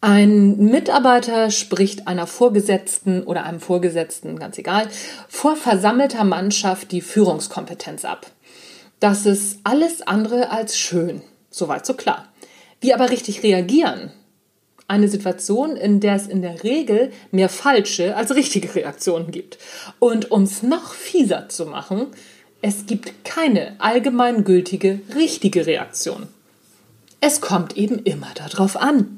Ein Mitarbeiter spricht einer Vorgesetzten oder einem Vorgesetzten, ganz egal, vor versammelter Mannschaft die Führungskompetenz ab. Das ist alles andere als schön. Soweit so klar. Wie aber richtig reagieren? Eine Situation, in der es in der Regel mehr falsche als richtige Reaktionen gibt. Und um es noch fieser zu machen, es gibt keine allgemeingültige richtige Reaktion. Es kommt eben immer darauf an.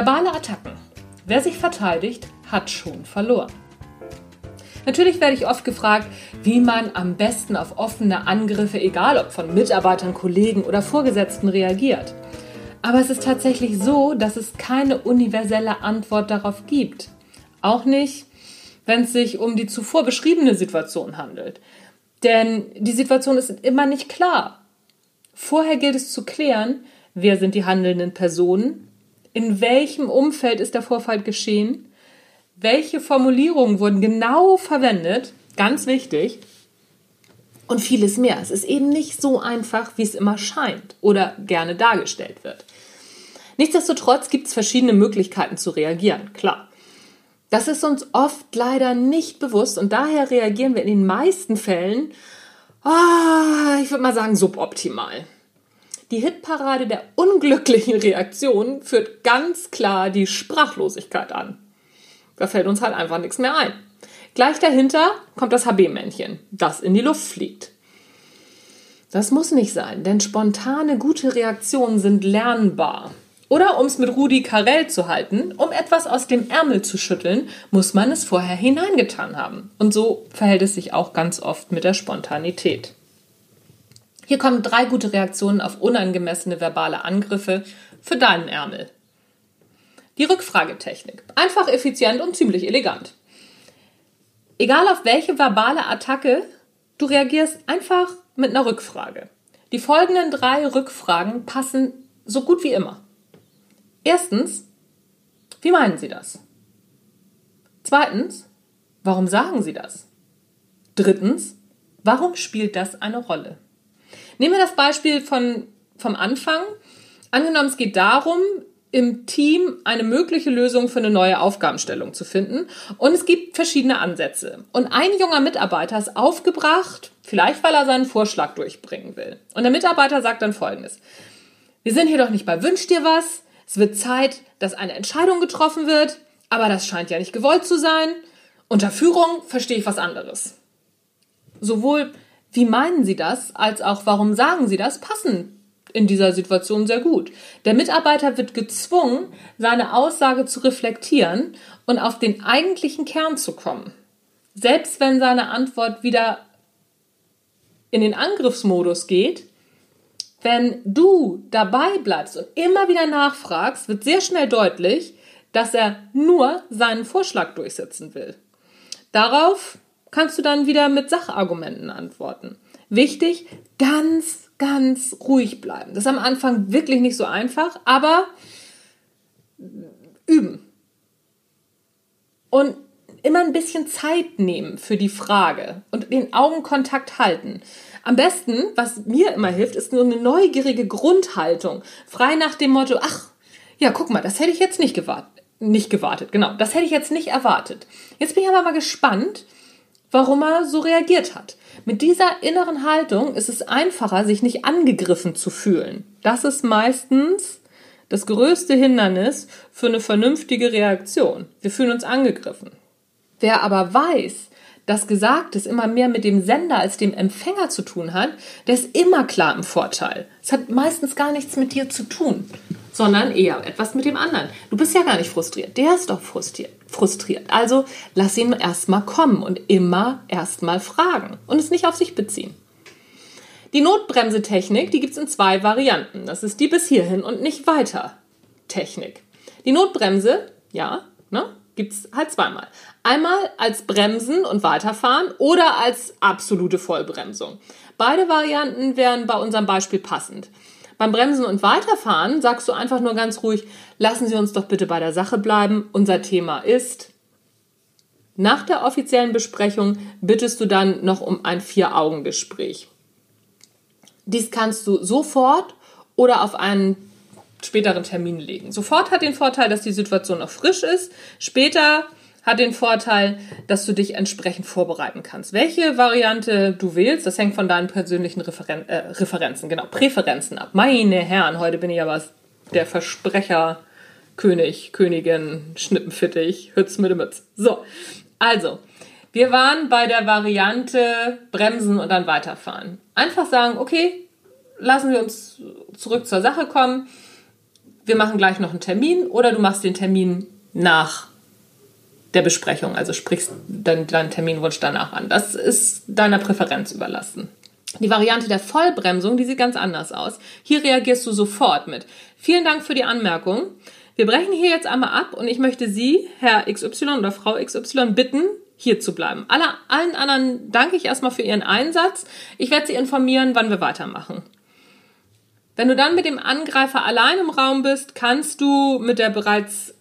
Verbale Attacken. Wer sich verteidigt, hat schon verloren. Natürlich werde ich oft gefragt, wie man am besten auf offene Angriffe, egal ob von Mitarbeitern, Kollegen oder Vorgesetzten, reagiert. Aber es ist tatsächlich so, dass es keine universelle Antwort darauf gibt. Auch nicht, wenn es sich um die zuvor beschriebene Situation handelt. Denn die Situation ist immer nicht klar. Vorher gilt es zu klären, wer sind die handelnden Personen, in welchem Umfeld ist der Vorfall geschehen? Welche Formulierungen wurden genau verwendet? Ganz wichtig. Und vieles mehr. Es ist eben nicht so einfach, wie es immer scheint oder gerne dargestellt wird. Nichtsdestotrotz gibt es verschiedene Möglichkeiten zu reagieren, klar. Das ist uns oft leider nicht bewusst und daher reagieren wir in den meisten Fällen, oh, ich würde mal sagen, suboptimal. Die Hitparade der unglücklichen Reaktionen führt ganz klar die Sprachlosigkeit an. Da fällt uns halt einfach nichts mehr ein. Gleich dahinter kommt das HB-Männchen, das in die Luft fliegt. Das muss nicht sein, denn spontane gute Reaktionen sind lernbar. Oder um es mit Rudi Carell zu halten, um etwas aus dem Ärmel zu schütteln, muss man es vorher hineingetan haben. Und so verhält es sich auch ganz oft mit der Spontanität. Hier kommen drei gute Reaktionen auf unangemessene verbale Angriffe für deinen Ärmel. Die Rückfragetechnik. Einfach, effizient und ziemlich elegant. Egal auf welche verbale Attacke, du reagierst einfach mit einer Rückfrage. Die folgenden drei Rückfragen passen so gut wie immer. Erstens, wie meinen Sie das? Zweitens, warum sagen Sie das? Drittens, warum spielt das eine Rolle? Nehmen wir das Beispiel von, vom Anfang. Angenommen, es geht darum, im Team eine mögliche Lösung für eine neue Aufgabenstellung zu finden. Und es gibt verschiedene Ansätze. Und ein junger Mitarbeiter ist aufgebracht, vielleicht weil er seinen Vorschlag durchbringen will. Und der Mitarbeiter sagt dann Folgendes. Wir sind hier doch nicht bei Wünsch dir was. Es wird Zeit, dass eine Entscheidung getroffen wird. Aber das scheint ja nicht gewollt zu sein. Unter Führung verstehe ich was anderes. Sowohl wie meinen Sie das, als auch warum sagen Sie das, passen in dieser Situation sehr gut. Der Mitarbeiter wird gezwungen, seine Aussage zu reflektieren und auf den eigentlichen Kern zu kommen. Selbst wenn seine Antwort wieder in den Angriffsmodus geht, wenn du dabei bleibst und immer wieder nachfragst, wird sehr schnell deutlich, dass er nur seinen Vorschlag durchsetzen will. Darauf kannst du dann wieder mit Sachargumenten antworten. Wichtig, ganz, ganz ruhig bleiben. Das ist am Anfang wirklich nicht so einfach, aber üben. Und immer ein bisschen Zeit nehmen für die Frage und den Augenkontakt halten. Am besten, was mir immer hilft, ist nur eine neugierige Grundhaltung. Frei nach dem Motto, ach, ja, guck mal, das hätte ich jetzt nicht gewartet. Nicht gewartet, genau. Das hätte ich jetzt nicht erwartet. Jetzt bin ich aber mal gespannt, warum er so reagiert hat. Mit dieser inneren Haltung ist es einfacher, sich nicht angegriffen zu fühlen. Das ist meistens das größte Hindernis für eine vernünftige Reaktion. Wir fühlen uns angegriffen. Wer aber weiß, dass Gesagtes immer mehr mit dem Sender als dem Empfänger zu tun hat, der ist immer klar im Vorteil. Es hat meistens gar nichts mit dir zu tun, sondern eher etwas mit dem anderen. Du bist ja gar nicht frustriert, der ist doch frustriert. frustriert. Also lass ihn erstmal kommen und immer erstmal fragen und es nicht auf sich beziehen. Die Notbremsetechnik, die gibt es in zwei Varianten. Das ist die bis hierhin und nicht weiter Technik. Die Notbremse, ja, ne, gibt es halt zweimal. Einmal als Bremsen und Weiterfahren oder als absolute Vollbremsung. Beide Varianten wären bei unserem Beispiel passend. Beim Bremsen und Weiterfahren sagst du einfach nur ganz ruhig, lassen Sie uns doch bitte bei der Sache bleiben. Unser Thema ist. Nach der offiziellen Besprechung bittest du dann noch um ein Vier-Augen-Gespräch. Dies kannst du sofort oder auf einen späteren Termin legen. Sofort hat den Vorteil, dass die Situation noch frisch ist. Später hat den Vorteil, dass du dich entsprechend vorbereiten kannst. Welche Variante du wählst, das hängt von deinen persönlichen Referen äh, Referenzen, genau, Präferenzen ab. Meine Herren, heute bin ich aber der Versprecher, König, Königin, Schnippenfittich, Hütz mit Mütz. So, also, wir waren bei der Variante bremsen und dann weiterfahren. Einfach sagen, okay, lassen wir uns zurück zur Sache kommen wir machen gleich noch einen Termin oder du machst den Termin nach der Besprechung, also sprichst dann deinen Terminwunsch danach an. Das ist deiner Präferenz überlassen. Die Variante der Vollbremsung, die sieht ganz anders aus. Hier reagierst du sofort mit. Vielen Dank für die Anmerkung. Wir brechen hier jetzt einmal ab und ich möchte Sie, Herr XY oder Frau XY, bitten, hier zu bleiben. Alle, allen anderen danke ich erstmal für Ihren Einsatz. Ich werde Sie informieren, wann wir weitermachen. Wenn du dann mit dem Angreifer allein im Raum bist, kannst du mit der bereits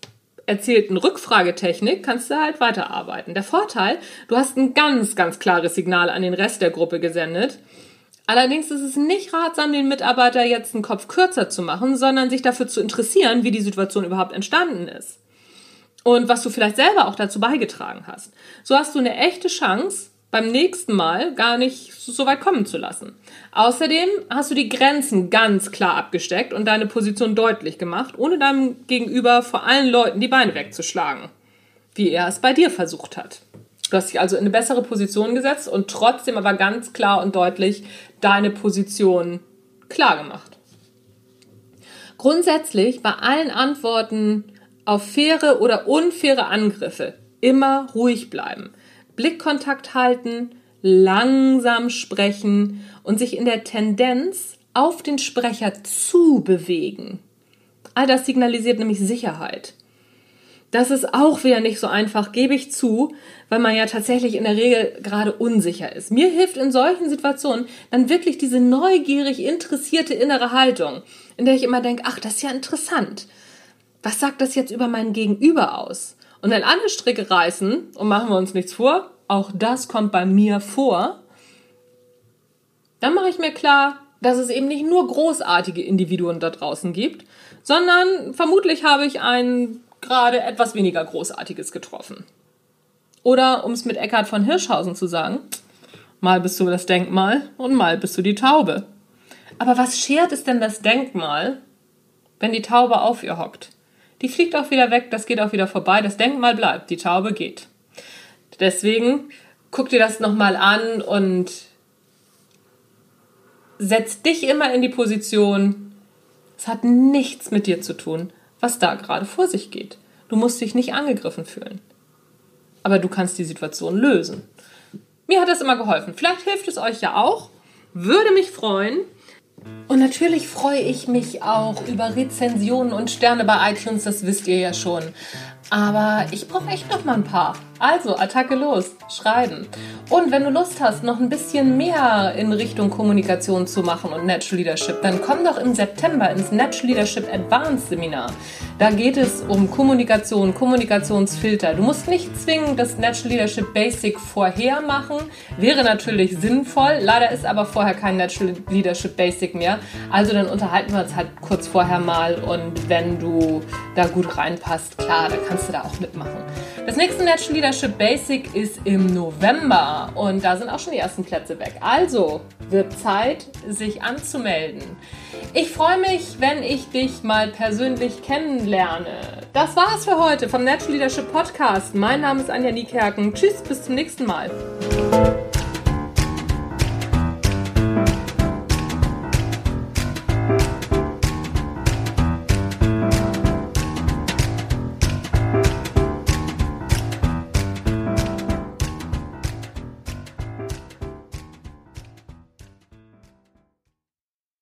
erzählten Rückfragetechnik kannst du halt weiterarbeiten. Der Vorteil, du hast ein ganz, ganz klares Signal an den Rest der Gruppe gesendet. Allerdings ist es nicht ratsam, den Mitarbeiter jetzt einen Kopf kürzer zu machen, sondern sich dafür zu interessieren, wie die Situation überhaupt entstanden ist. Und was du vielleicht selber auch dazu beigetragen hast. So hast du eine echte Chance, beim nächsten Mal gar nicht so weit kommen zu lassen. Außerdem hast du die Grenzen ganz klar abgesteckt und deine Position deutlich gemacht, ohne deinem Gegenüber vor allen Leuten die Beine wegzuschlagen, wie er es bei dir versucht hat. Du hast dich also in eine bessere Position gesetzt und trotzdem aber ganz klar und deutlich deine Position klar gemacht. Grundsätzlich bei allen Antworten auf faire oder unfaire Angriffe immer ruhig bleiben. Blickkontakt halten, langsam sprechen und sich in der Tendenz auf den Sprecher zu bewegen. All das signalisiert nämlich Sicherheit. Das ist auch wieder nicht so einfach, gebe ich zu, weil man ja tatsächlich in der Regel gerade unsicher ist. Mir hilft in solchen Situationen dann wirklich diese neugierig interessierte innere Haltung, in der ich immer denke, ach, das ist ja interessant. Was sagt das jetzt über mein Gegenüber aus? Und wenn alle Stricke reißen, und machen wir uns nichts vor, auch das kommt bei mir vor, dann mache ich mir klar, dass es eben nicht nur großartige Individuen da draußen gibt, sondern vermutlich habe ich ein gerade etwas weniger großartiges getroffen. Oder um es mit Eckhard von Hirschhausen zu sagen, mal bist du das Denkmal und mal bist du die Taube. Aber was schert es denn das Denkmal, wenn die Taube auf ihr hockt? Die fliegt auch wieder weg, das geht auch wieder vorbei, das Denkmal bleibt, die Taube geht. Deswegen guck dir das nochmal an und setz dich immer in die Position, es hat nichts mit dir zu tun, was da gerade vor sich geht. Du musst dich nicht angegriffen fühlen. Aber du kannst die Situation lösen. Mir hat das immer geholfen. Vielleicht hilft es euch ja auch. Würde mich freuen. Und natürlich freue ich mich auch über Rezensionen und Sterne bei iTunes, das wisst ihr ja schon. Aber ich brauche echt noch mal ein paar. Also, Attacke los, schreiben. Und wenn du Lust hast, noch ein bisschen mehr in Richtung Kommunikation zu machen und Natural Leadership, dann komm doch im September ins Natural Leadership Advanced Seminar. Da geht es um Kommunikation, Kommunikationsfilter. Du musst nicht zwingend das Natural Leadership Basic vorher machen. Wäre natürlich sinnvoll. Leider ist aber vorher kein Natural Leadership Basic mehr. Also dann unterhalten wir uns halt kurz vorher mal und wenn du da gut reinpasst, klar, da kannst du da auch mitmachen. Das nächste Natural Leadership Basic ist im November und da sind auch schon die ersten Plätze weg. Also wird Zeit, sich anzumelden. Ich freue mich, wenn ich dich mal persönlich kennenlerne. Das war's für heute vom Natural Leadership Podcast. Mein Name ist Anja Niekerken. Tschüss, bis zum nächsten Mal.